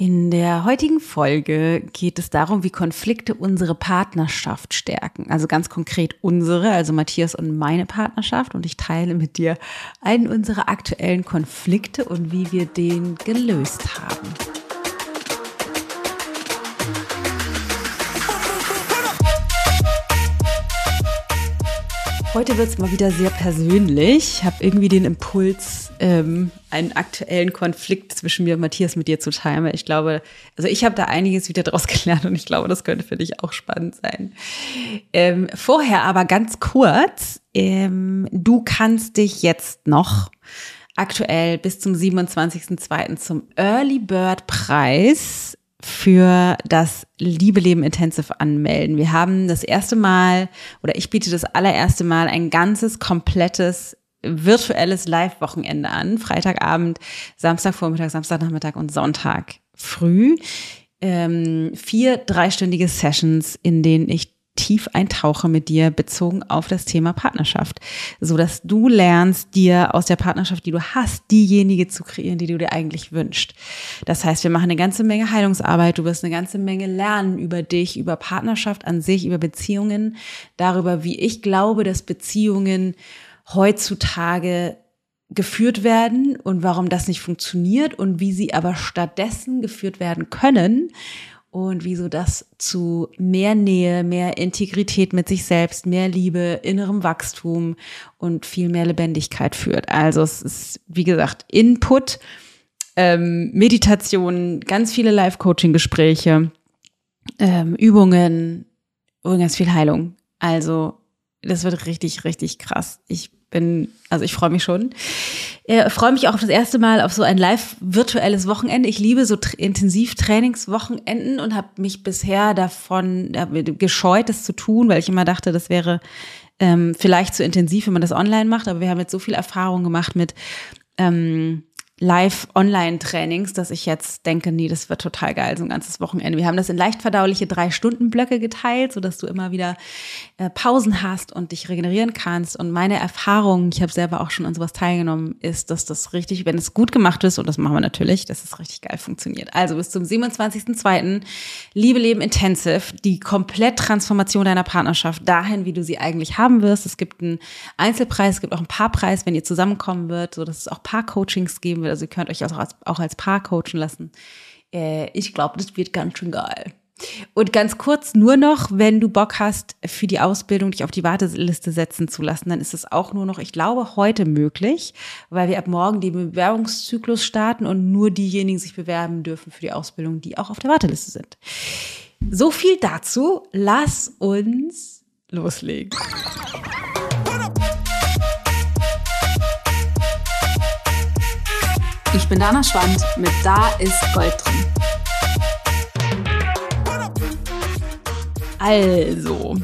In der heutigen Folge geht es darum, wie Konflikte unsere Partnerschaft stärken. Also ganz konkret unsere, also Matthias und meine Partnerschaft. Und ich teile mit dir einen unserer aktuellen Konflikte und wie wir den gelöst haben. Heute wird es mal wieder sehr persönlich. Ich habe irgendwie den Impuls, ähm, einen aktuellen Konflikt zwischen mir und Matthias mit dir zu teilen. Weil ich glaube, also ich habe da einiges wieder draus gelernt und ich glaube, das könnte für dich auch spannend sein. Ähm, vorher aber ganz kurz, ähm, du kannst dich jetzt noch aktuell bis zum 27.02. zum Early Bird Preis für das Liebe Leben Intensive anmelden. Wir haben das erste Mal oder ich biete das allererste Mal ein ganzes, komplettes virtuelles Live-Wochenende an. Freitagabend, Samstagvormittag, Samstagnachmittag und Sonntag früh. Ähm, vier dreistündige Sessions, in denen ich tief eintauche mit dir bezogen auf das Thema Partnerschaft, so dass du lernst, dir aus der Partnerschaft, die du hast, diejenige zu kreieren, die du dir eigentlich wünschst. Das heißt, wir machen eine ganze Menge Heilungsarbeit, du wirst eine ganze Menge lernen über dich, über Partnerschaft an sich, über Beziehungen, darüber, wie ich glaube, dass Beziehungen heutzutage geführt werden und warum das nicht funktioniert und wie sie aber stattdessen geführt werden können und wieso das zu mehr Nähe, mehr Integrität mit sich selbst, mehr Liebe, innerem Wachstum und viel mehr Lebendigkeit führt. Also es ist, wie gesagt, Input, ähm, Meditation, ganz viele Live-Coaching-Gespräche, ähm, Übungen und ganz viel Heilung. Also das wird richtig, richtig krass. Ich bin, also ich freue mich schon. Äh, freue mich auch das erste Mal auf so ein live virtuelles Wochenende. Ich liebe so intensiv Trainingswochenenden und habe mich bisher davon gescheut, das zu tun, weil ich immer dachte, das wäre ähm, vielleicht zu intensiv, wenn man das online macht. Aber wir haben jetzt so viel Erfahrung gemacht mit ähm, Live-Online-Trainings, dass ich jetzt denke, nee, das wird total geil, so ein ganzes Wochenende. Wir haben das in leicht verdauliche drei Stunden Blöcke geteilt, sodass du immer wieder äh, Pausen hast und dich regenerieren kannst. Und meine Erfahrung, ich habe selber auch schon an sowas teilgenommen, ist, dass das richtig, wenn es gut gemacht ist, und das machen wir natürlich, dass es richtig geil funktioniert. Also bis zum 27.02. Liebe Leben Intensive, die Kompletttransformation deiner Partnerschaft dahin, wie du sie eigentlich haben wirst. Es gibt einen Einzelpreis, es gibt auch einen Paarpreis, wenn ihr zusammenkommen wird, so dass es auch Paar-Coachings geben wird also ihr könnt euch auch als, auch als Paar coachen lassen. Äh, ich glaube, das wird ganz schön geil. Und ganz kurz nur noch, wenn du Bock hast, für die Ausbildung dich auf die Warteliste setzen zu lassen, dann ist es auch nur noch, ich glaube, heute möglich, weil wir ab morgen den Bewerbungszyklus starten und nur diejenigen sich bewerben dürfen für die Ausbildung, die auch auf der Warteliste sind. So viel dazu. Lass uns loslegen. Ich bin Dana Schwand mit Da ist Gold drin. Also,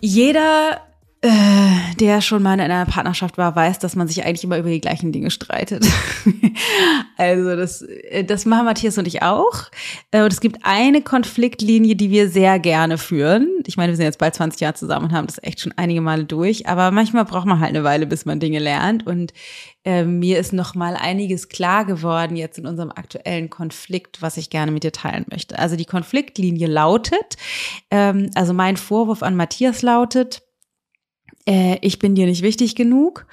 jeder äh, der schon mal in einer Partnerschaft war, weiß, dass man sich eigentlich immer über die gleichen Dinge streitet. also das, äh, das machen Matthias und ich auch. Äh, und es gibt eine Konfliktlinie, die wir sehr gerne führen. Ich meine, wir sind jetzt bald 20 Jahre zusammen und haben das echt schon einige Male durch. Aber manchmal braucht man halt eine Weile, bis man Dinge lernt. Und äh, mir ist noch mal einiges klar geworden jetzt in unserem aktuellen Konflikt, was ich gerne mit dir teilen möchte. Also die Konfliktlinie lautet, ähm, also mein Vorwurf an Matthias lautet, äh, ich bin dir nicht wichtig genug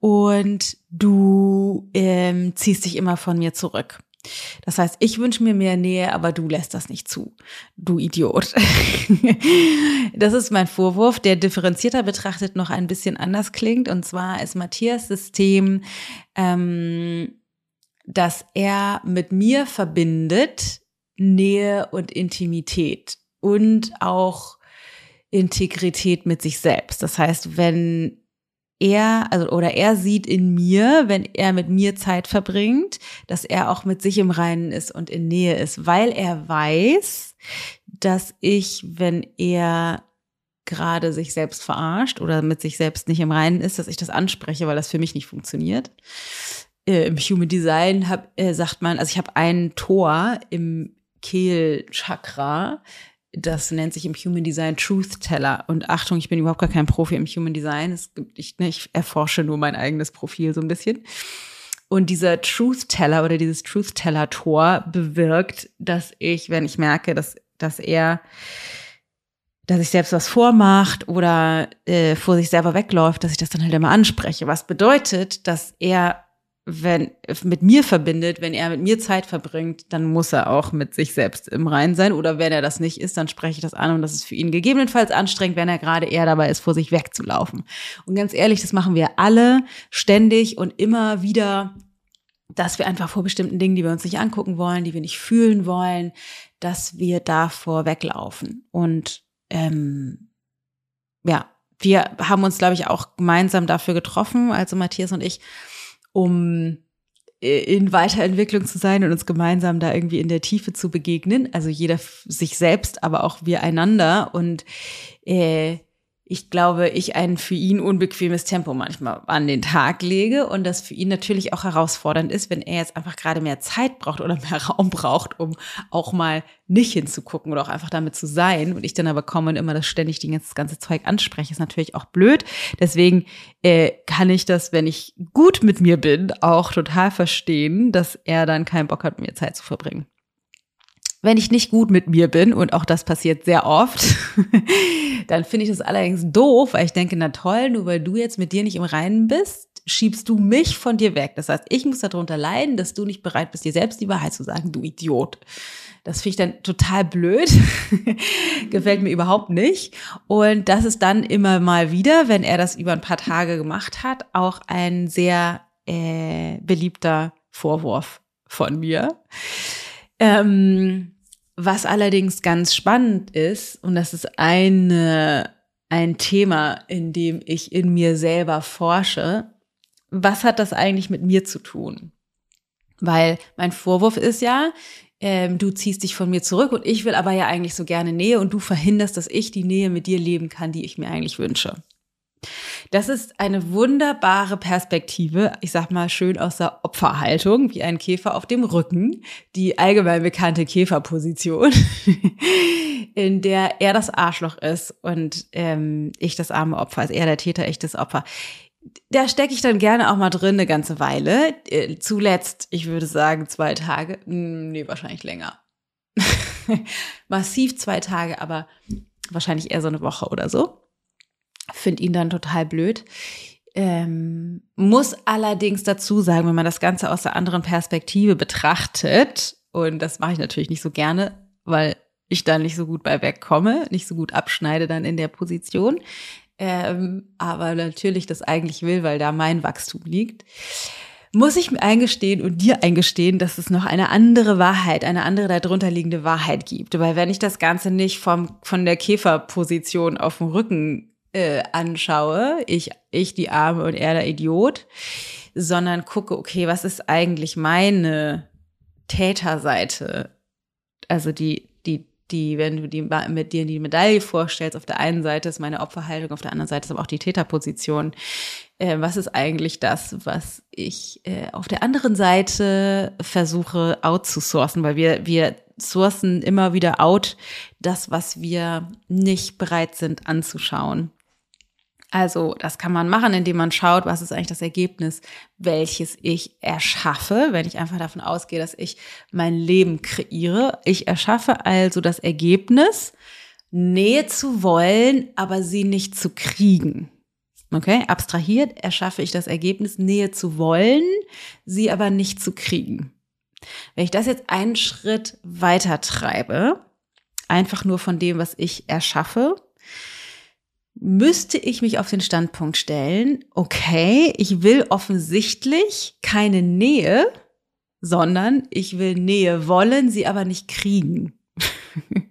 und du ähm, ziehst dich immer von mir zurück. Das heißt, ich wünsche mir mehr Nähe, aber du lässt das nicht zu. Du Idiot. das ist mein Vorwurf, der differenzierter betrachtet noch ein bisschen anders klingt. Und zwar ist Matthias System, ähm, dass er mit mir verbindet Nähe und Intimität und auch Integrität mit sich selbst. Das heißt, wenn er, also, oder er sieht in mir, wenn er mit mir Zeit verbringt, dass er auch mit sich im Reinen ist und in Nähe ist, weil er weiß, dass ich, wenn er gerade sich selbst verarscht oder mit sich selbst nicht im Reinen ist, dass ich das anspreche, weil das für mich nicht funktioniert. Äh, Im Human Design hab, äh, sagt man, also ich habe ein Tor im Kehlchakra, das nennt sich im Human Design Truth Teller. Und Achtung, ich bin überhaupt gar kein Profi im Human Design. Es gibt, ich, ne, ich erforsche nur mein eigenes Profil so ein bisschen. Und dieser Truth Teller oder dieses Truth Teller Tor bewirkt, dass ich, wenn ich merke, dass, dass er, dass ich selbst was vormacht oder äh, vor sich selber wegläuft, dass ich das dann halt immer anspreche. Was bedeutet, dass er wenn mit mir verbindet, wenn er mit mir Zeit verbringt, dann muss er auch mit sich selbst im Rein sein. Oder wenn er das nicht ist, dann spreche ich das an und das ist für ihn gegebenenfalls anstrengend, wenn er gerade eher dabei ist, vor sich wegzulaufen. Und ganz ehrlich, das machen wir alle ständig und immer wieder, dass wir einfach vor bestimmten Dingen, die wir uns nicht angucken wollen, die wir nicht fühlen wollen, dass wir davor weglaufen. Und ähm, ja, wir haben uns, glaube ich, auch gemeinsam dafür getroffen, also Matthias und ich, um äh, in Weiterentwicklung zu sein und uns gemeinsam da irgendwie in der Tiefe zu begegnen. Also jeder sich selbst, aber auch wir einander. Und äh, ich glaube, ich ein für ihn unbequemes Tempo manchmal an den Tag lege und das für ihn natürlich auch herausfordernd ist, wenn er jetzt einfach gerade mehr Zeit braucht oder mehr Raum braucht, um auch mal nicht hinzugucken oder auch einfach damit zu sein. Und ich dann aber komme und immer das ständig das ganze Zeug anspreche, ist natürlich auch blöd. Deswegen äh, kann ich das, wenn ich gut mit mir bin, auch total verstehen, dass er dann keinen Bock hat, mir Zeit zu verbringen wenn ich nicht gut mit mir bin, und auch das passiert sehr oft, dann finde ich das allerdings doof, weil ich denke, na toll, nur weil du jetzt mit dir nicht im Reinen bist, schiebst du mich von dir weg. Das heißt, ich muss darunter leiden, dass du nicht bereit bist, dir selbst die Wahrheit zu sagen, du Idiot. Das finde ich dann total blöd. Gefällt mir überhaupt nicht. Und das ist dann immer mal wieder, wenn er das über ein paar Tage gemacht hat, auch ein sehr äh, beliebter Vorwurf von mir. Ähm, was allerdings ganz spannend ist, und das ist eine, ein Thema, in dem ich in mir selber forsche, was hat das eigentlich mit mir zu tun? Weil mein Vorwurf ist ja, ähm, du ziehst dich von mir zurück und ich will aber ja eigentlich so gerne Nähe und du verhinderst, dass ich die Nähe mit dir leben kann, die ich mir eigentlich wünsche. Das ist eine wunderbare Perspektive, ich sag mal schön aus der Opferhaltung, wie ein Käfer auf dem Rücken, die allgemein bekannte Käferposition, in der er das Arschloch ist und ähm, ich das arme Opfer, also er der Täter, ich das Opfer. Da stecke ich dann gerne auch mal drin eine ganze Weile. Äh, zuletzt, ich würde sagen, zwei Tage. Hm, nee, wahrscheinlich länger. Massiv zwei Tage, aber wahrscheinlich eher so eine Woche oder so finde ihn dann total blöd. Ähm, muss allerdings dazu sagen, wenn man das Ganze aus der anderen Perspektive betrachtet, und das mache ich natürlich nicht so gerne, weil ich da nicht so gut bei wegkomme, nicht so gut abschneide dann in der Position, ähm, aber natürlich das eigentlich will, weil da mein Wachstum liegt, muss ich mir eingestehen und dir eingestehen, dass es noch eine andere Wahrheit, eine andere darunter liegende Wahrheit gibt. Weil wenn ich das Ganze nicht vom, von der Käferposition auf dem Rücken äh, anschaue, ich, ich die Arme und er der Idiot, sondern gucke, okay, was ist eigentlich meine Täterseite? Also die, die, die, wenn du die mit dir die Medaille vorstellst, auf der einen Seite ist meine Opferhaltung, auf der anderen Seite ist aber auch die Täterposition. Äh, was ist eigentlich das, was ich äh, auf der anderen Seite versuche outzusourcen, weil wir, wir sourcen immer wieder out das, was wir nicht bereit sind anzuschauen. Also das kann man machen, indem man schaut, was ist eigentlich das Ergebnis, welches ich erschaffe, wenn ich einfach davon ausgehe, dass ich mein Leben kreiere. Ich erschaffe also das Ergebnis, Nähe zu wollen, aber sie nicht zu kriegen. Okay, abstrahiert erschaffe ich das Ergebnis, Nähe zu wollen, sie aber nicht zu kriegen. Wenn ich das jetzt einen Schritt weiter treibe, einfach nur von dem, was ich erschaffe, müsste ich mich auf den Standpunkt stellen, okay, ich will offensichtlich keine Nähe, sondern ich will Nähe wollen, sie aber nicht kriegen.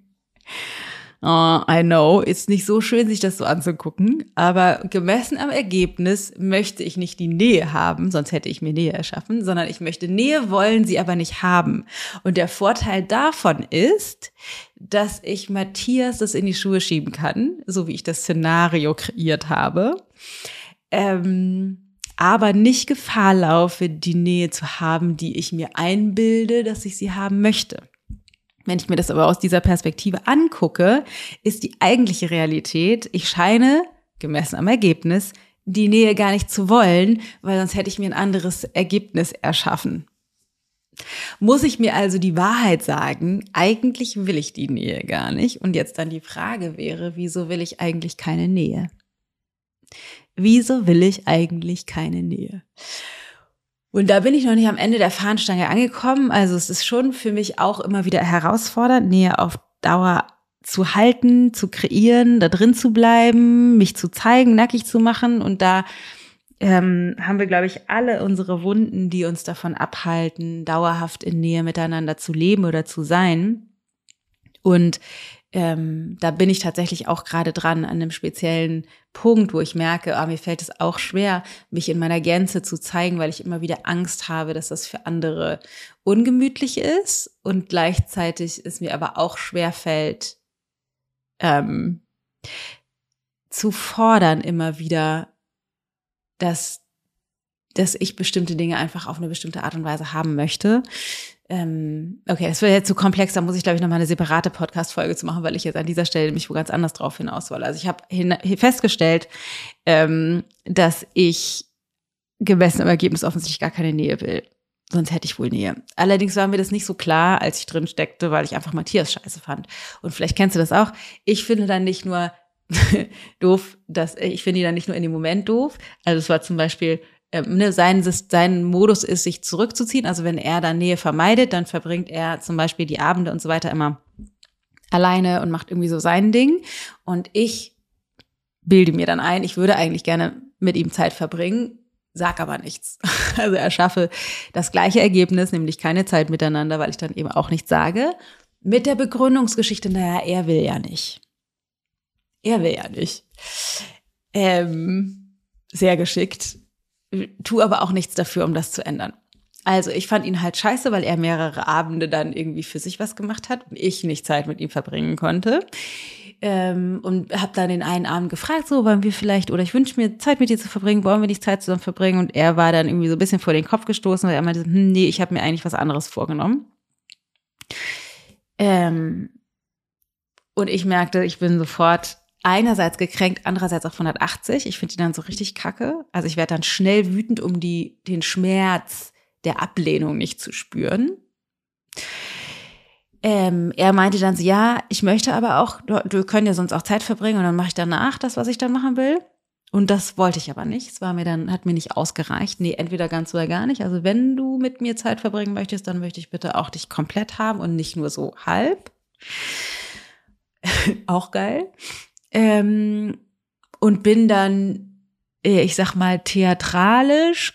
Oh, I know, ist nicht so schön, sich das so anzugucken, aber gemessen am Ergebnis möchte ich nicht die Nähe haben, sonst hätte ich mir Nähe erschaffen, sondern ich möchte Nähe wollen, sie aber nicht haben. Und der Vorteil davon ist, dass ich Matthias das in die Schuhe schieben kann, so wie ich das Szenario kreiert habe. Ähm, aber nicht Gefahr laufe, die Nähe zu haben, die ich mir einbilde, dass ich sie haben möchte. Wenn ich mir das aber aus dieser Perspektive angucke, ist die eigentliche Realität, ich scheine, gemessen am Ergebnis, die Nähe gar nicht zu wollen, weil sonst hätte ich mir ein anderes Ergebnis erschaffen. Muss ich mir also die Wahrheit sagen, eigentlich will ich die Nähe gar nicht. Und jetzt dann die Frage wäre, wieso will ich eigentlich keine Nähe? Wieso will ich eigentlich keine Nähe? Und da bin ich noch nicht am Ende der Fahnenstange angekommen. Also es ist schon für mich auch immer wieder herausfordernd, Nähe auf Dauer zu halten, zu kreieren, da drin zu bleiben, mich zu zeigen, nackig zu machen. Und da ähm, haben wir, glaube ich, alle unsere Wunden, die uns davon abhalten, dauerhaft in Nähe miteinander zu leben oder zu sein. Und ähm, da bin ich tatsächlich auch gerade dran an einem speziellen Punkt, wo ich merke, ah, mir fällt es auch schwer, mich in meiner Gänze zu zeigen, weil ich immer wieder Angst habe, dass das für andere ungemütlich ist. Und gleichzeitig es mir aber auch schwer fällt, ähm, zu fordern immer wieder, dass, dass ich bestimmte Dinge einfach auf eine bestimmte Art und Weise haben möchte. Ähm, okay, das wird jetzt zu komplex, da muss ich, glaube ich, nochmal eine separate Podcast-Folge zu machen, weil ich jetzt an dieser Stelle mich wo ganz anders drauf hinaus will. Also ich habe festgestellt, ähm, dass ich gemessen im Ergebnis offensichtlich gar keine Nähe will. Sonst hätte ich wohl Nähe. Allerdings war mir das nicht so klar, als ich drin steckte, weil ich einfach Matthias scheiße fand. Und vielleicht kennst du das auch. Ich finde dann nicht nur doof, dass ich finde ihn dann nicht nur in dem Moment doof. Also es war zum Beispiel ähm, ne, sein, sein Modus ist, sich zurückzuziehen. Also wenn er dann Nähe vermeidet, dann verbringt er zum Beispiel die Abende und so weiter immer alleine und macht irgendwie so sein Ding. Und ich bilde mir dann ein, ich würde eigentlich gerne mit ihm Zeit verbringen, sag aber nichts. Also er schaffe das gleiche Ergebnis, nämlich keine Zeit miteinander, weil ich dann eben auch nichts sage. Mit der Begründungsgeschichte, naja, er will ja nicht. Er will ja nicht. Ähm, sehr geschickt. Tu aber auch nichts dafür, um das zu ändern. Also ich fand ihn halt scheiße, weil er mehrere Abende dann irgendwie für sich was gemacht hat und ich nicht Zeit mit ihm verbringen konnte. Ähm, und habe dann den einen Abend gefragt, so wollen wir vielleicht, oder ich wünsche mir Zeit mit dir zu verbringen, wollen wir nicht Zeit zusammen verbringen? Und er war dann irgendwie so ein bisschen vor den Kopf gestoßen, weil er meinte, hm, nee, ich habe mir eigentlich was anderes vorgenommen. Ähm, und ich merkte, ich bin sofort einerseits gekränkt, andererseits auch 180. Ich finde die dann so richtig kacke. Also ich werde dann schnell wütend, um die, den Schmerz der Ablehnung nicht zu spüren. Ähm, er meinte dann so, ja, ich möchte aber auch, du können ja sonst auch Zeit verbringen und dann mache ich danach das, was ich dann machen will. Und das wollte ich aber nicht. Es war mir dann, hat mir nicht ausgereicht. Nee, entweder ganz oder gar nicht. Also wenn du mit mir Zeit verbringen möchtest, dann möchte ich bitte auch dich komplett haben und nicht nur so halb. auch geil. Ähm, und bin dann, äh, ich sag mal, theatralisch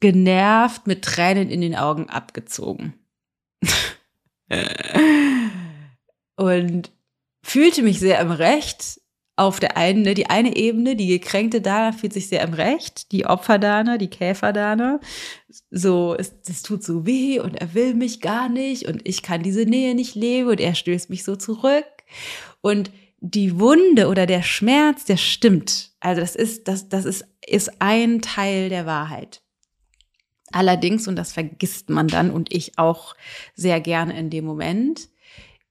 genervt mit Tränen in den Augen abgezogen. und fühlte mich sehr im Recht. Auf der einen, ne, die eine Ebene, die gekränkte Dana fühlt sich sehr im Recht, die Opferdana, die Käferdana, so, es, es tut so weh und er will mich gar nicht und ich kann diese Nähe nicht leben und er stößt mich so zurück. Und die Wunde oder der Schmerz, der stimmt. Also das ist, das, das ist, ist ein Teil der Wahrheit. Allerdings, und das vergisst man dann und ich auch sehr gerne in dem Moment,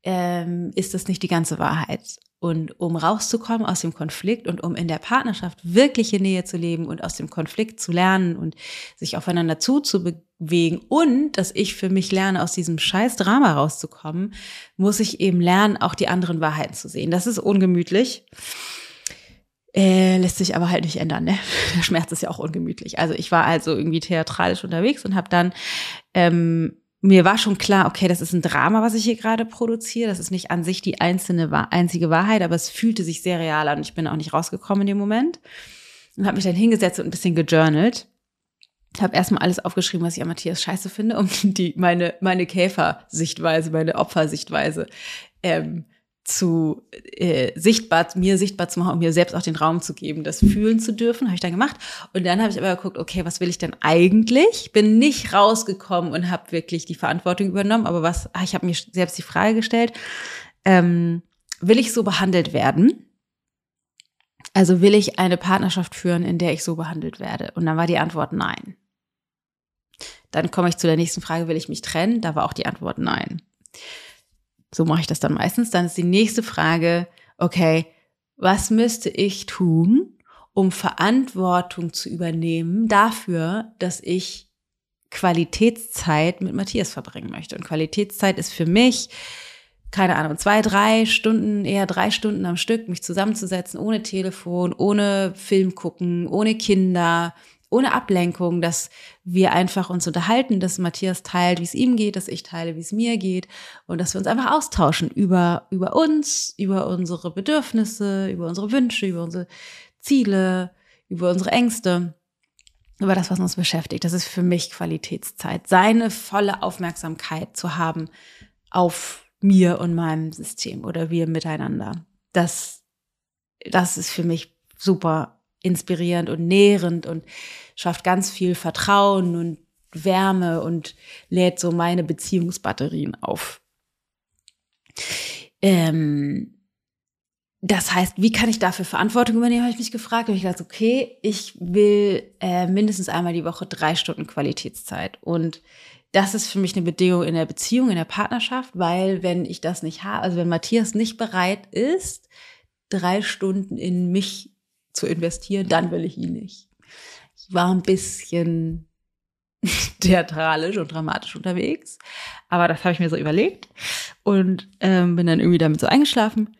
ähm, ist das nicht die ganze Wahrheit. Und um rauszukommen aus dem Konflikt und um in der Partnerschaft wirkliche Nähe zu leben und aus dem Konflikt zu lernen und sich aufeinander zuzubewegen und dass ich für mich lerne, aus diesem scheiß Drama rauszukommen, muss ich eben lernen, auch die anderen Wahrheiten zu sehen. Das ist ungemütlich. Äh, lässt sich aber halt nicht ändern. Ne? Der Schmerz ist ja auch ungemütlich. Also ich war also irgendwie theatralisch unterwegs und habe dann ähm, mir war schon klar, okay, das ist ein Drama, was ich hier gerade produziere. Das ist nicht an sich die einzelne, einzige Wahrheit, aber es fühlte sich sehr real an. Ich bin auch nicht rausgekommen in dem Moment und habe mich dann hingesetzt und ein bisschen gejournalt. Habe erstmal alles aufgeschrieben, was ich an Matthias scheiße finde, um die meine meine Käfer-Sichtweise, meine Opfersichtweise ähm, zu äh, sichtbar, mir sichtbar zu machen und mir selbst auch den Raum zu geben, das fühlen zu dürfen, habe ich dann gemacht. Und dann habe ich aber geguckt, okay, was will ich denn eigentlich? Bin nicht rausgekommen und habe wirklich die Verantwortung übernommen. Aber was, ach, ich habe mir selbst die Frage gestellt, ähm, will ich so behandelt werden? Also will ich eine Partnerschaft führen, in der ich so behandelt werde? Und dann war die Antwort nein. Dann komme ich zu der nächsten Frage, will ich mich trennen? Da war auch die Antwort nein. So mache ich das dann meistens. Dann ist die nächste Frage, okay, was müsste ich tun, um Verantwortung zu übernehmen dafür, dass ich Qualitätszeit mit Matthias verbringen möchte. Und Qualitätszeit ist für mich, keine Ahnung, zwei, drei Stunden, eher drei Stunden am Stück, mich zusammenzusetzen, ohne Telefon, ohne Film gucken, ohne Kinder, ohne Ablenkung, dass wir einfach uns unterhalten, dass Matthias teilt, wie es ihm geht, dass ich teile, wie es mir geht und dass wir uns einfach austauschen über, über uns, über unsere Bedürfnisse, über unsere Wünsche, über unsere Ziele, über unsere Ängste, über das, was uns beschäftigt. Das ist für mich Qualitätszeit, seine volle Aufmerksamkeit zu haben auf mir und meinem System oder wir miteinander. Das, das ist für mich super inspirierend und nährend und schafft ganz viel Vertrauen und Wärme und lädt so meine Beziehungsbatterien auf. Ähm, das heißt, wie kann ich dafür Verantwortung übernehmen, habe ich mich gefragt. Und ich dachte, okay, ich will äh, mindestens einmal die Woche drei Stunden Qualitätszeit. Und das ist für mich eine Bedingung in der Beziehung, in der Partnerschaft, weil wenn ich das nicht habe, also wenn Matthias nicht bereit ist, drei Stunden in mich zu investieren, dann will ich ihn nicht. Ich war ein bisschen theatralisch und dramatisch unterwegs, aber das habe ich mir so überlegt und ähm, bin dann irgendwie damit so eingeschlafen.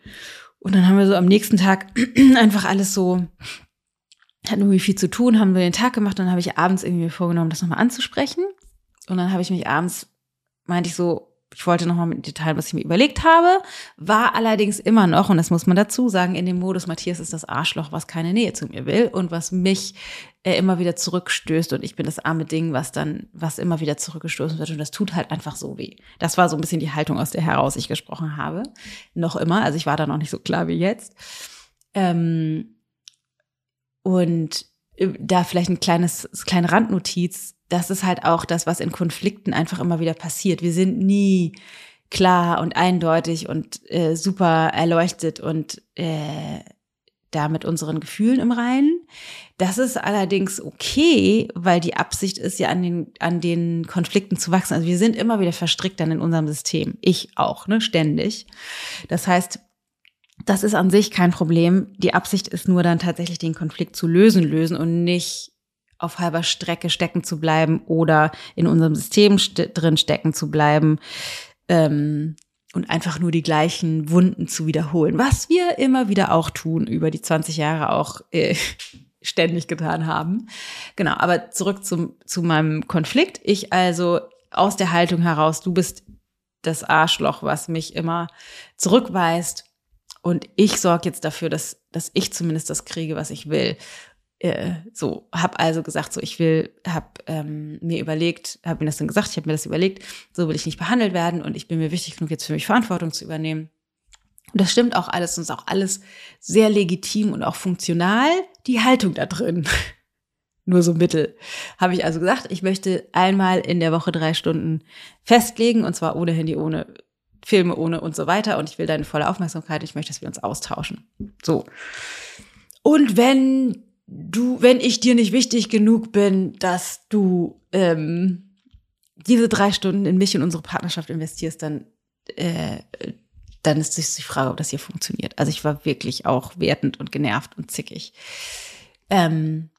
Und dann haben wir so am nächsten Tag einfach alles so, hatten irgendwie viel zu tun, haben wir den Tag gemacht, dann habe ich abends irgendwie vorgenommen, das nochmal anzusprechen. Und dann habe ich mich abends, meinte ich so, ich wollte nochmal mit Detail, was ich mir überlegt habe, war allerdings immer noch, und das muss man dazu sagen, in dem Modus, Matthias ist das Arschloch, was keine Nähe zu mir will und was mich äh, immer wieder zurückstößt und ich bin das arme Ding, was dann, was immer wieder zurückgestoßen wird und das tut halt einfach so weh. Das war so ein bisschen die Haltung, aus der heraus ich gesprochen habe. Noch immer, also ich war da noch nicht so klar wie jetzt. Ähm, und äh, da vielleicht ein kleines, kleine Randnotiz, das ist halt auch das, was in Konflikten einfach immer wieder passiert. Wir sind nie klar und eindeutig und äh, super erleuchtet und äh, da mit unseren Gefühlen im Reinen. Das ist allerdings okay, weil die Absicht ist ja an den, an den Konflikten zu wachsen. Also wir sind immer wieder verstrickt dann in unserem System. Ich auch, ne, ständig. Das heißt, das ist an sich kein Problem. Die Absicht ist nur dann tatsächlich den Konflikt zu lösen, lösen und nicht auf halber Strecke stecken zu bleiben oder in unserem System st drin stecken zu bleiben ähm, und einfach nur die gleichen Wunden zu wiederholen, was wir immer wieder auch tun, über die 20 Jahre auch äh, ständig getan haben. Genau, aber zurück zum, zu meinem Konflikt. Ich also aus der Haltung heraus, du bist das Arschloch, was mich immer zurückweist. Und ich sorge jetzt dafür, dass, dass ich zumindest das kriege, was ich will äh, so habe also gesagt, so ich will, habe ähm, mir überlegt, habe mir das dann gesagt, ich habe mir das überlegt, so will ich nicht behandelt werden und ich bin mir wichtig genug jetzt für mich Verantwortung zu übernehmen. Und das stimmt auch alles und ist auch alles sehr legitim und auch funktional. Die Haltung da drin, nur so mittel, habe ich also gesagt, ich möchte einmal in der Woche drei Stunden festlegen und zwar ohne Handy, ohne Filme, ohne und so weiter und ich will deine volle Aufmerksamkeit. Ich möchte, dass wir uns austauschen. So. Und wenn du, wenn ich dir nicht wichtig genug bin, dass du ähm, diese drei Stunden in mich und unsere Partnerschaft investierst, dann, äh, dann ist es die Frage, ob das hier funktioniert. Also ich war wirklich auch wertend und genervt und zickig. Ähm,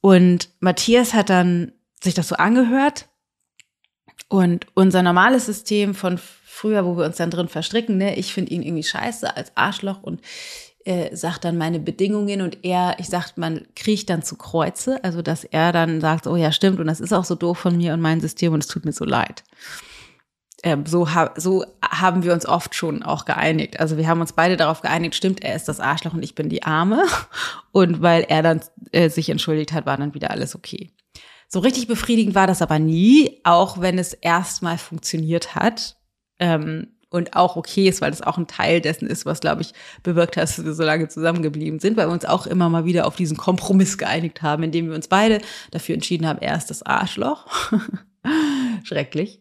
und Matthias hat dann sich das so angehört und unser normales System von früher, wo wir uns dann drin verstricken, ne, ich finde ihn irgendwie scheiße als Arschloch und äh, sagt dann meine Bedingungen und er, ich sag, man kriecht dann zu Kreuze, also dass er dann sagt, oh ja, stimmt und das ist auch so doof von mir und mein System und es tut mir so leid. Ähm, so, ha so haben wir uns oft schon auch geeinigt. Also wir haben uns beide darauf geeinigt, stimmt, er ist das Arschloch und ich bin die Arme. Und weil er dann äh, sich entschuldigt hat, war dann wieder alles okay. So richtig befriedigend war das aber nie, auch wenn es erstmal funktioniert hat. Ähm, und auch okay ist, weil das auch ein Teil dessen ist, was, glaube ich, bewirkt hat, dass wir so lange zusammengeblieben sind, weil wir uns auch immer mal wieder auf diesen Kompromiss geeinigt haben, indem wir uns beide dafür entschieden haben, er ist das Arschloch. Schrecklich.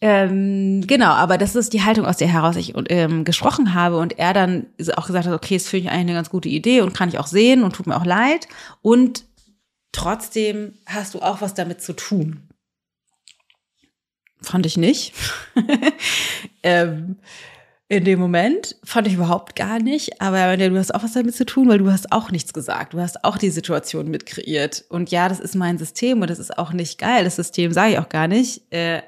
Ähm, genau, aber das ist die Haltung, aus der heraus ich ähm, gesprochen habe und er dann auch gesagt hat, okay, das finde ich eigentlich eine ganz gute Idee und kann ich auch sehen und tut mir auch leid und trotzdem hast du auch was damit zu tun. Fand ich nicht. ähm, in dem Moment fand ich überhaupt gar nicht, aber du hast auch was damit zu tun, weil du hast auch nichts gesagt. Du hast auch die Situation mit kreiert. Und ja, das ist mein System und das ist auch nicht geil. Das System sage ich auch gar nicht. Äh,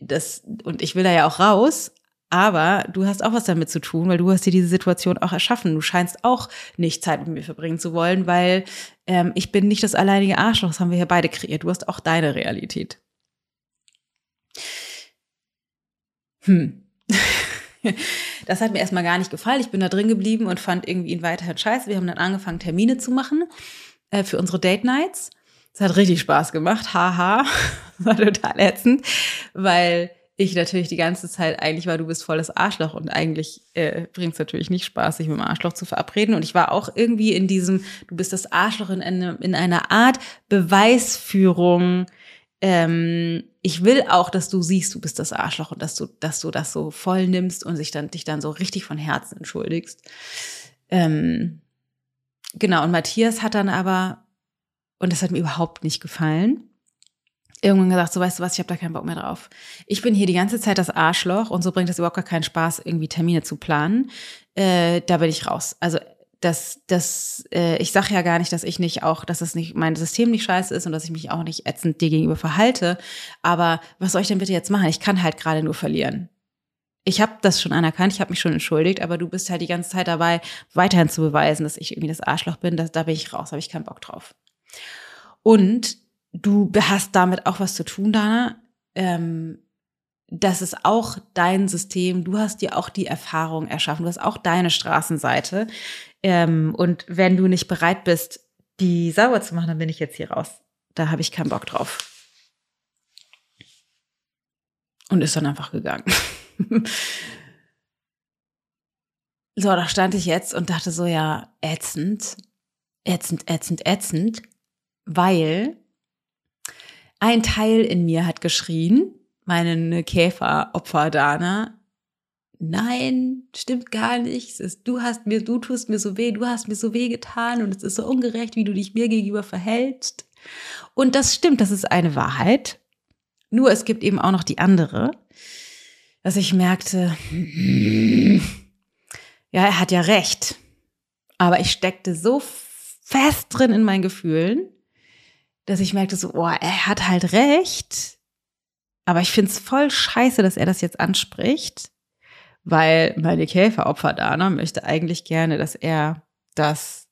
das, und ich will da ja auch raus. Aber du hast auch was damit zu tun, weil du hast dir diese Situation auch erschaffen. Du scheinst auch nicht Zeit mit mir verbringen zu wollen, weil ähm, ich bin nicht das alleinige Arschloch. Das haben wir hier beide kreiert. Du hast auch deine Realität. Hm. Das hat mir erstmal gar nicht gefallen. Ich bin da drin geblieben und fand irgendwie ihn weiterhin scheiße. Wir haben dann angefangen, Termine zu machen äh, für unsere Date Nights. Es hat richtig Spaß gemacht. Haha. War total ätzend, weil ich natürlich die ganze Zeit eigentlich war, du bist volles Arschloch und eigentlich äh, bringt es natürlich nicht Spaß, sich mit dem Arschloch zu verabreden. Und ich war auch irgendwie in diesem, du bist das Arschloch in, eine, in einer Art Beweisführung. Ähm, ich will auch, dass du siehst, du bist das Arschloch und dass du, dass du das so voll nimmst und sich dann, dich dann so richtig von Herzen entschuldigst. Ähm, genau, und Matthias hat dann aber, und das hat mir überhaupt nicht gefallen, irgendwann gesagt, so weißt du was, ich habe da keinen Bock mehr drauf. Ich bin hier die ganze Zeit das Arschloch und so bringt es überhaupt gar keinen Spaß, irgendwie Termine zu planen. Äh, da bin ich raus. Also das, das, äh, ich sage ja gar nicht, dass ich nicht auch, dass das nicht mein System nicht scheiße ist und dass ich mich auch nicht ätzend dir gegenüber verhalte. Aber was soll ich denn bitte jetzt machen? Ich kann halt gerade nur verlieren. Ich habe das schon anerkannt, ich habe mich schon entschuldigt, aber du bist halt die ganze Zeit dabei, weiterhin zu beweisen, dass ich irgendwie das Arschloch bin. Das, da bin ich raus, habe ich keinen Bock drauf. Und du hast damit auch was zu tun, Dana. Ähm, das ist auch dein System. Du hast dir auch die Erfahrung erschaffen. Du hast auch deine Straßenseite. Ähm, und wenn du nicht bereit bist, die sauber zu machen, dann bin ich jetzt hier raus. Da habe ich keinen Bock drauf. Und ist dann einfach gegangen. so, da stand ich jetzt und dachte so, ja, ätzend, ätzend, ätzend, ätzend, weil ein Teil in mir hat geschrien, meinen Käferopfer Dana. Nein, stimmt gar nicht. Ist, du hast mir, du tust mir so weh, du hast mir so weh getan und es ist so ungerecht, wie du dich mir gegenüber verhältst. Und das stimmt, das ist eine Wahrheit. Nur es gibt eben auch noch die andere, dass ich merkte, ja, er hat ja recht. Aber ich steckte so fest drin in meinen Gefühlen, dass ich merkte so, oh, er hat halt recht. Aber ich finde es voll scheiße, dass er das jetzt anspricht, weil meine Käferopfer Dana möchte eigentlich gerne, dass er das,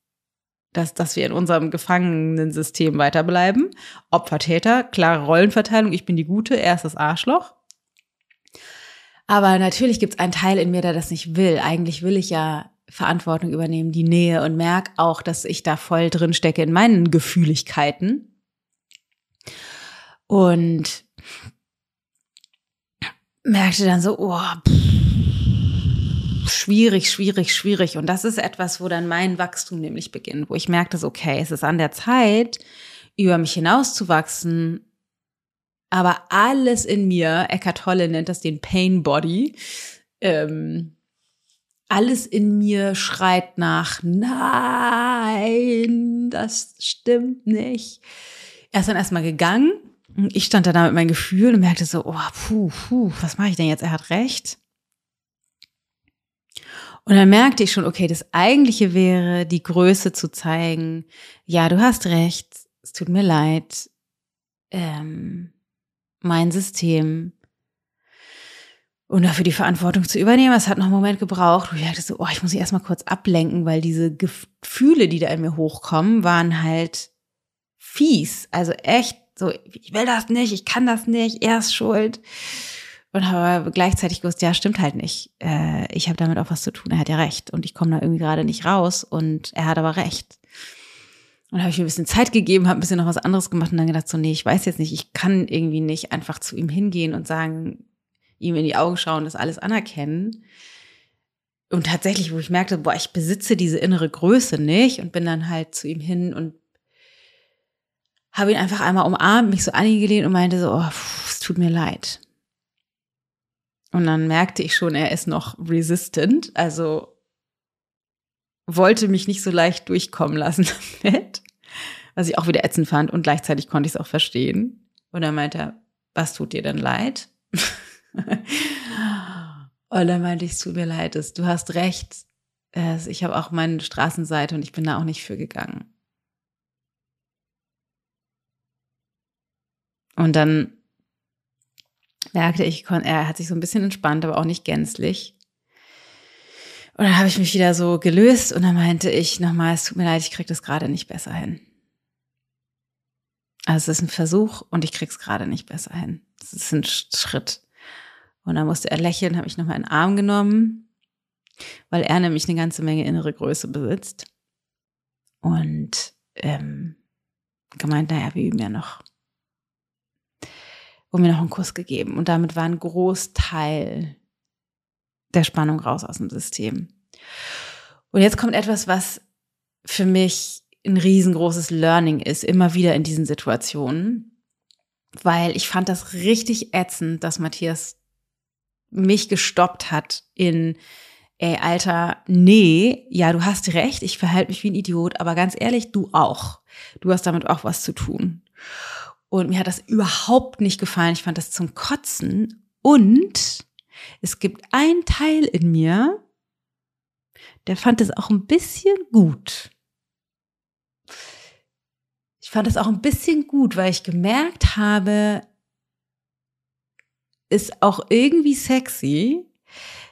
dass, dass wir in unserem Gefangenensystem weiterbleiben. Opfer-Täter, klare Rollenverteilung, ich bin die Gute, er ist das Arschloch. Aber natürlich gibt es einen Teil in mir, der das nicht will. Eigentlich will ich ja Verantwortung übernehmen, die Nähe und merke auch, dass ich da voll drin stecke in meinen Gefühligkeiten. Und merkte dann so, oh, pff, schwierig, schwierig, schwierig. Und das ist etwas, wo dann mein Wachstum nämlich beginnt, wo ich merkte, okay, es ist an der Zeit, über mich hinauszuwachsen. Aber alles in mir, Eckhart Tolle nennt das den Pain Body, ähm, alles in mir schreit nach, nein, das stimmt nicht. Er ist dann erstmal gegangen ich stand da mit meinen Gefühlen und merkte so, oh, puh, puh, was mache ich denn jetzt? Er hat recht. Und dann merkte ich schon, okay, das Eigentliche wäre, die Größe zu zeigen. Ja, du hast recht, es tut mir leid. Ähm, mein System. Und dafür die Verantwortung zu übernehmen. Es hat noch einen Moment gebraucht, wo ich dachte so, oh, ich muss mich erstmal kurz ablenken, weil diese Gefühle, die da in mir hochkommen, waren halt fies. Also echt so, ich will das nicht, ich kann das nicht, er ist schuld. Und habe gleichzeitig gewusst, ja, stimmt halt nicht. Äh, ich habe damit auch was zu tun. Er hat ja recht. Und ich komme da irgendwie gerade nicht raus. Und er hat aber recht. Und habe ich mir ein bisschen Zeit gegeben, habe ein bisschen noch was anderes gemacht und dann gedacht, so, nee, ich weiß jetzt nicht, ich kann irgendwie nicht einfach zu ihm hingehen und sagen, ihm in die Augen schauen, das alles anerkennen. Und tatsächlich, wo ich merkte, boah, ich besitze diese innere Größe nicht und bin dann halt zu ihm hin und habe ihn einfach einmal umarmt, mich so an ihn gelehnt und meinte so, oh, es tut mir leid. Und dann merkte ich schon, er ist noch resistant, also wollte mich nicht so leicht durchkommen lassen damit, was ich auch wieder ätzend fand und gleichzeitig konnte ich es auch verstehen. Und dann meinte er, was tut dir denn leid? Und dann meinte ich, es tut mir leid, du hast recht. Ich habe auch meine Straßenseite und ich bin da auch nicht für gegangen. Und dann merkte ich, er hat sich so ein bisschen entspannt, aber auch nicht gänzlich. Und dann habe ich mich wieder so gelöst und dann meinte ich nochmal, es tut mir leid, ich krieg das gerade nicht besser hin. Also es ist ein Versuch und ich krieg's gerade nicht besser hin. Das ist ein Schritt. Und dann musste er lächeln, habe ich nochmal in den Arm genommen, weil er nämlich eine ganze Menge innere Größe besitzt. Und ähm, gemeint, naja, wir üben ja noch. Und mir noch einen Kuss gegeben. Und damit war ein Großteil der Spannung raus aus dem System. Und jetzt kommt etwas, was für mich ein riesengroßes Learning ist, immer wieder in diesen Situationen, weil ich fand das richtig ätzend, dass Matthias mich gestoppt hat in, ey, Alter, nee, ja, du hast recht, ich verhalte mich wie ein Idiot, aber ganz ehrlich, du auch. Du hast damit auch was zu tun. Und mir hat das überhaupt nicht gefallen. Ich fand das zum Kotzen. Und es gibt einen Teil in mir, der fand es auch ein bisschen gut. Ich fand es auch ein bisschen gut, weil ich gemerkt habe, ist auch irgendwie sexy,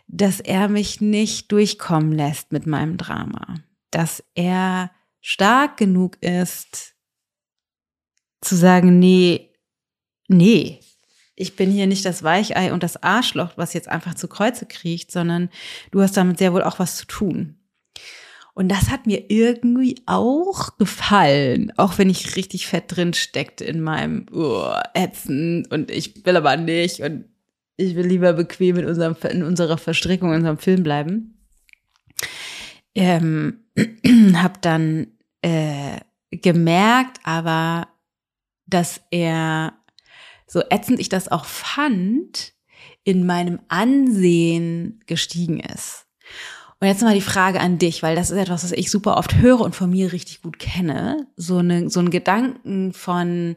dass er mich nicht durchkommen lässt mit meinem Drama. Dass er stark genug ist, zu sagen, nee, nee, ich bin hier nicht das Weichei und das Arschloch, was jetzt einfach zu Kreuze kriecht, sondern du hast damit sehr wohl auch was zu tun. Und das hat mir irgendwie auch gefallen, auch wenn ich richtig fett drin steckte in meinem oh, Ätzen und ich will aber nicht und ich will lieber bequem in, unserem, in unserer Verstrickung, in unserem Film bleiben. Ähm, hab dann äh, gemerkt, aber dass er so ätzend ich das auch fand, in meinem Ansehen gestiegen ist. Und jetzt mal die Frage an dich, weil das ist etwas, was ich super oft höre und von mir richtig gut kenne. So, eine, so ein Gedanken von,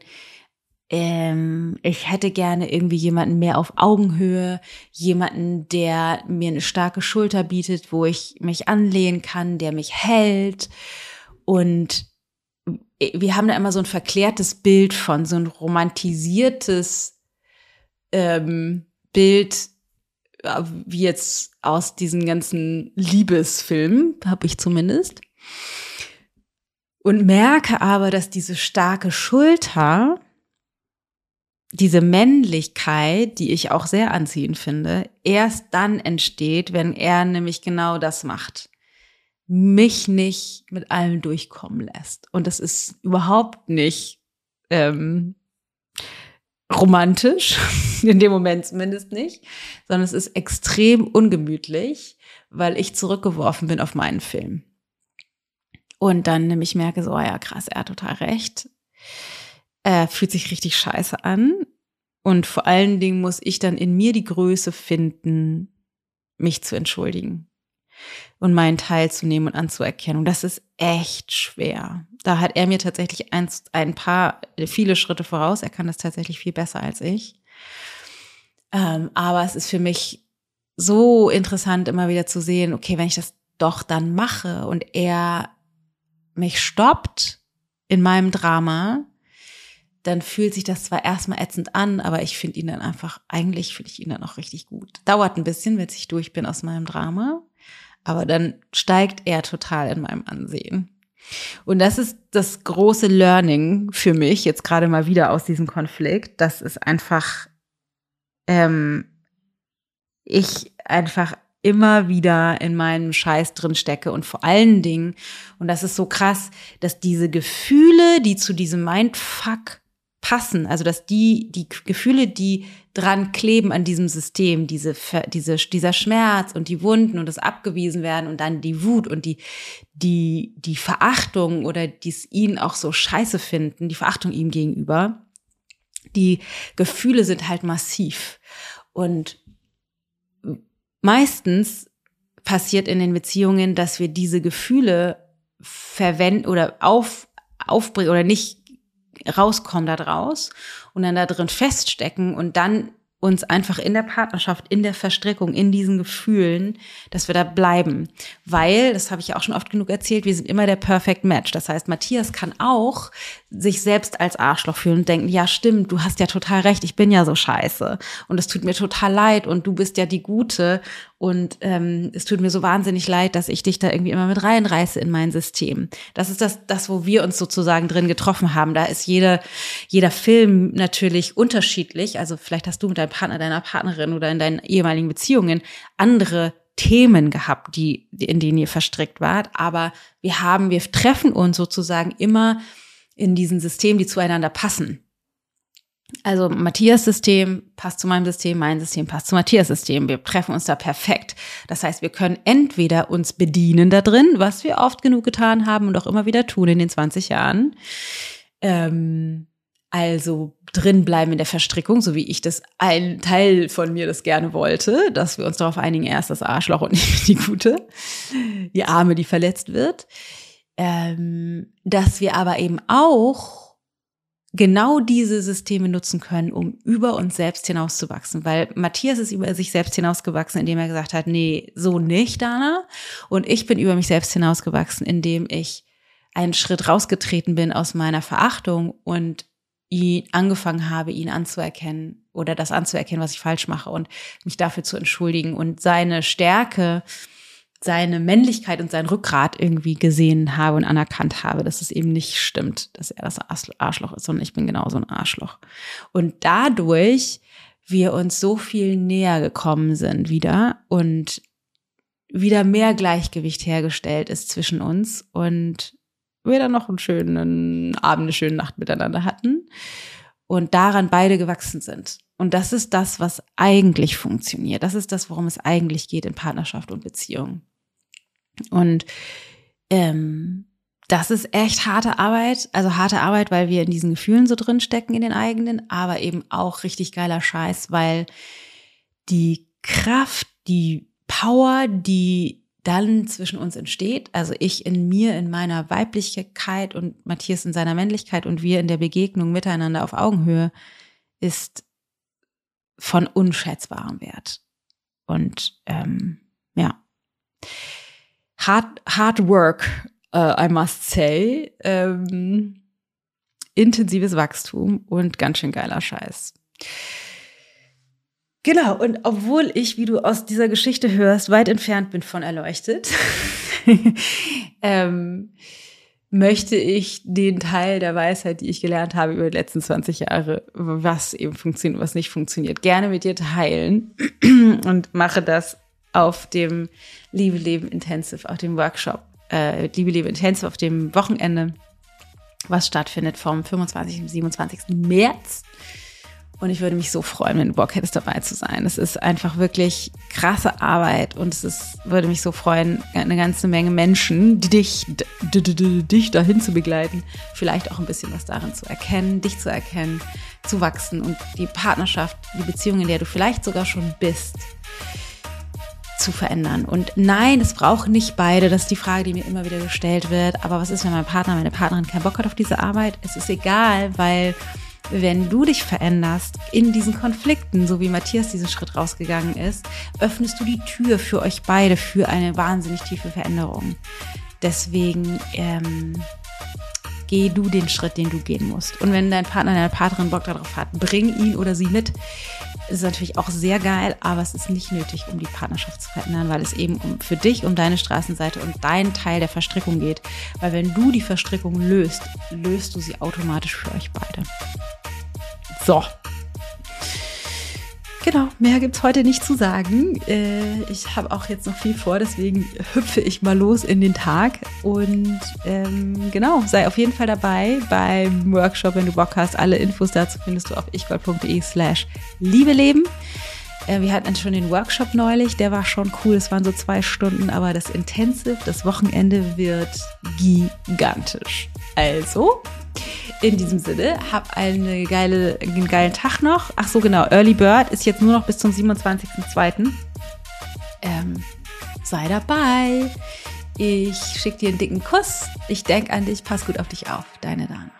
ähm, ich hätte gerne irgendwie jemanden mehr auf Augenhöhe, jemanden, der mir eine starke Schulter bietet, wo ich mich anlehnen kann, der mich hält. Und wir haben da immer so ein verklärtes Bild von, so ein romantisiertes ähm, Bild, äh, wie jetzt aus diesen ganzen Liebesfilmen, habe ich zumindest. Und merke aber, dass diese starke Schulter, diese Männlichkeit, die ich auch sehr anziehend finde, erst dann entsteht, wenn er nämlich genau das macht mich nicht mit allem durchkommen lässt. Und das ist überhaupt nicht ähm, romantisch, in dem Moment zumindest nicht, sondern es ist extrem ungemütlich, weil ich zurückgeworfen bin auf meinen Film. Und dann nämlich merke so, oh ja, krass, er hat total recht. Er fühlt sich richtig scheiße an. Und vor allen Dingen muss ich dann in mir die Größe finden, mich zu entschuldigen und meinen Teil zu nehmen und anzuerkennen. Und das ist echt schwer. Da hat er mir tatsächlich ein, ein paar, viele Schritte voraus. Er kann das tatsächlich viel besser als ich. Ähm, aber es ist für mich so interessant, immer wieder zu sehen, okay, wenn ich das doch dann mache und er mich stoppt in meinem Drama, dann fühlt sich das zwar erstmal ätzend an, aber ich finde ihn dann einfach, eigentlich finde ich ihn dann auch richtig gut. Dauert ein bisschen, bis ich durch bin aus meinem Drama. Aber dann steigt er total in meinem Ansehen. Und das ist das große Learning für mich, jetzt gerade mal wieder aus diesem Konflikt, dass es einfach, ähm, ich einfach immer wieder in meinem Scheiß drin stecke und vor allen Dingen, und das ist so krass, dass diese Gefühle, die zu diesem Mindfuck passen, also dass die, die Gefühle, die dran kleben an diesem System, diese, diese, dieser Schmerz und die Wunden und das abgewiesen werden und dann die Wut und die, die, die Verachtung oder dies ihn auch so scheiße finden, die Verachtung ihm gegenüber, die Gefühle sind halt massiv. Und meistens passiert in den Beziehungen, dass wir diese Gefühle verwenden oder auf, aufbringen oder nicht rauskommen da draus und dann da drin feststecken und dann uns einfach in der Partnerschaft, in der Verstrickung, in diesen Gefühlen, dass wir da bleiben. Weil, das habe ich ja auch schon oft genug erzählt, wir sind immer der Perfect Match. Das heißt, Matthias kann auch sich selbst als Arschloch fühlen und denken, ja stimmt, du hast ja total recht, ich bin ja so scheiße und es tut mir total leid und du bist ja die Gute und ähm, es tut mir so wahnsinnig leid, dass ich dich da irgendwie immer mit reinreiße in mein System. Das ist das, das, wo wir uns sozusagen drin getroffen haben. Da ist jeder, jeder Film natürlich unterschiedlich. Also vielleicht hast du mit deinem Partner, deiner Partnerin oder in deinen ehemaligen Beziehungen andere Themen gehabt, die, in denen ihr verstrickt wart. Aber wir haben, wir treffen uns sozusagen immer in diesen Systemen, die zueinander passen. Also Matthias System passt zu meinem System, mein System passt zu Matthias System. Wir treffen uns da perfekt. Das heißt, wir können entweder uns bedienen da drin, was wir oft genug getan haben und auch immer wieder tun in den 20 Jahren. Ähm, also drin bleiben in der Verstrickung, so wie ich das ein Teil von mir das gerne wollte, dass wir uns darauf einigen, erst das Arschloch und nicht die Gute, die Arme, die verletzt wird. Ähm, dass wir aber eben auch genau diese Systeme nutzen können, um über uns selbst hinauszuwachsen. Weil Matthias ist über sich selbst hinausgewachsen, indem er gesagt hat, nee, so nicht, Dana. Und ich bin über mich selbst hinausgewachsen, indem ich einen Schritt rausgetreten bin aus meiner Verachtung und ihn angefangen habe, ihn anzuerkennen oder das anzuerkennen, was ich falsch mache und mich dafür zu entschuldigen und seine Stärke, seine Männlichkeit und sein Rückgrat irgendwie gesehen habe und anerkannt habe, dass es eben nicht stimmt, dass er das Arschloch ist, sondern ich bin genauso ein Arschloch. Und dadurch wir uns so viel näher gekommen sind wieder und wieder mehr Gleichgewicht hergestellt ist zwischen uns und wir dann noch einen schönen Abend, eine schöne Nacht miteinander hatten und daran beide gewachsen sind. Und das ist das, was eigentlich funktioniert. Das ist das, worum es eigentlich geht in Partnerschaft und Beziehung. Und ähm, das ist echt harte Arbeit. Also harte Arbeit, weil wir in diesen Gefühlen so drin stecken in den eigenen, aber eben auch richtig geiler Scheiß, weil die Kraft, die Power, die dann zwischen uns entsteht, also ich in mir, in meiner Weiblichkeit und Matthias in seiner Männlichkeit und wir in der Begegnung miteinander auf Augenhöhe, ist von unschätzbarem Wert. Und ähm, ja, hard, hard work, uh, I must say. Ähm, intensives Wachstum und ganz schön geiler Scheiß. Genau, und obwohl ich, wie du aus dieser Geschichte hörst, weit entfernt bin von erleuchtet, ähm, möchte ich den Teil der Weisheit, die ich gelernt habe über die letzten 20 Jahre, was eben funktioniert, was nicht funktioniert, gerne mit dir teilen und mache das auf dem Liebe Leben Intensive, auf dem Workshop, äh, Liebe Leben Intensive auf dem Wochenende, was stattfindet vom 25. bis 27. März. Und ich würde mich so freuen, wenn du Bock hättest, dabei zu sein. Es ist einfach wirklich krasse Arbeit und es ist, würde mich so freuen, eine ganze Menge Menschen, die dich, dich dahin zu begleiten, vielleicht auch ein bisschen was darin zu erkennen, dich zu erkennen, zu wachsen und die Partnerschaft, die Beziehung, in der du vielleicht sogar schon bist, zu verändern. Und nein, es brauchen nicht beide. Das ist die Frage, die mir immer wieder gestellt wird. Aber was ist, wenn mein Partner, meine Partnerin keinen Bock hat auf diese Arbeit? Es ist egal, weil wenn du dich veränderst in diesen Konflikten, so wie Matthias diesen Schritt rausgegangen ist, öffnest du die Tür für euch beide für eine wahnsinnig tiefe Veränderung. Deswegen ähm, geh du den Schritt, den du gehen musst. Und wenn dein Partner, deine Partnerin Bock darauf hat, bring ihn oder sie mit. Das ist natürlich auch sehr geil, aber es ist nicht nötig, um die Partnerschaft zu verändern, weil es eben um, für dich, um deine Straßenseite und deinen Teil der Verstrickung geht. Weil wenn du die Verstrickung löst, löst du sie automatisch für euch beide. So. Genau, mehr gibt's heute nicht zu sagen. Äh, ich habe auch jetzt noch viel vor, deswegen hüpfe ich mal los in den Tag. Und ähm, genau, sei auf jeden Fall dabei beim Workshop, wenn du Bock hast. Alle Infos dazu findest du auf ichgold.de slash liebeleben. Äh, wir hatten schon den Workshop neulich, der war schon cool. Es waren so zwei Stunden, aber das Intensive, das Wochenende wird gigantisch. Also, in diesem Sinne, hab eine geile, einen geilen Tag noch. Ach so, genau. Early Bird ist jetzt nur noch bis zum 27.02. Ähm, sei dabei. Ich schicke dir einen dicken Kuss. Ich denke an dich. Pass gut auf dich auf. Deine Dana.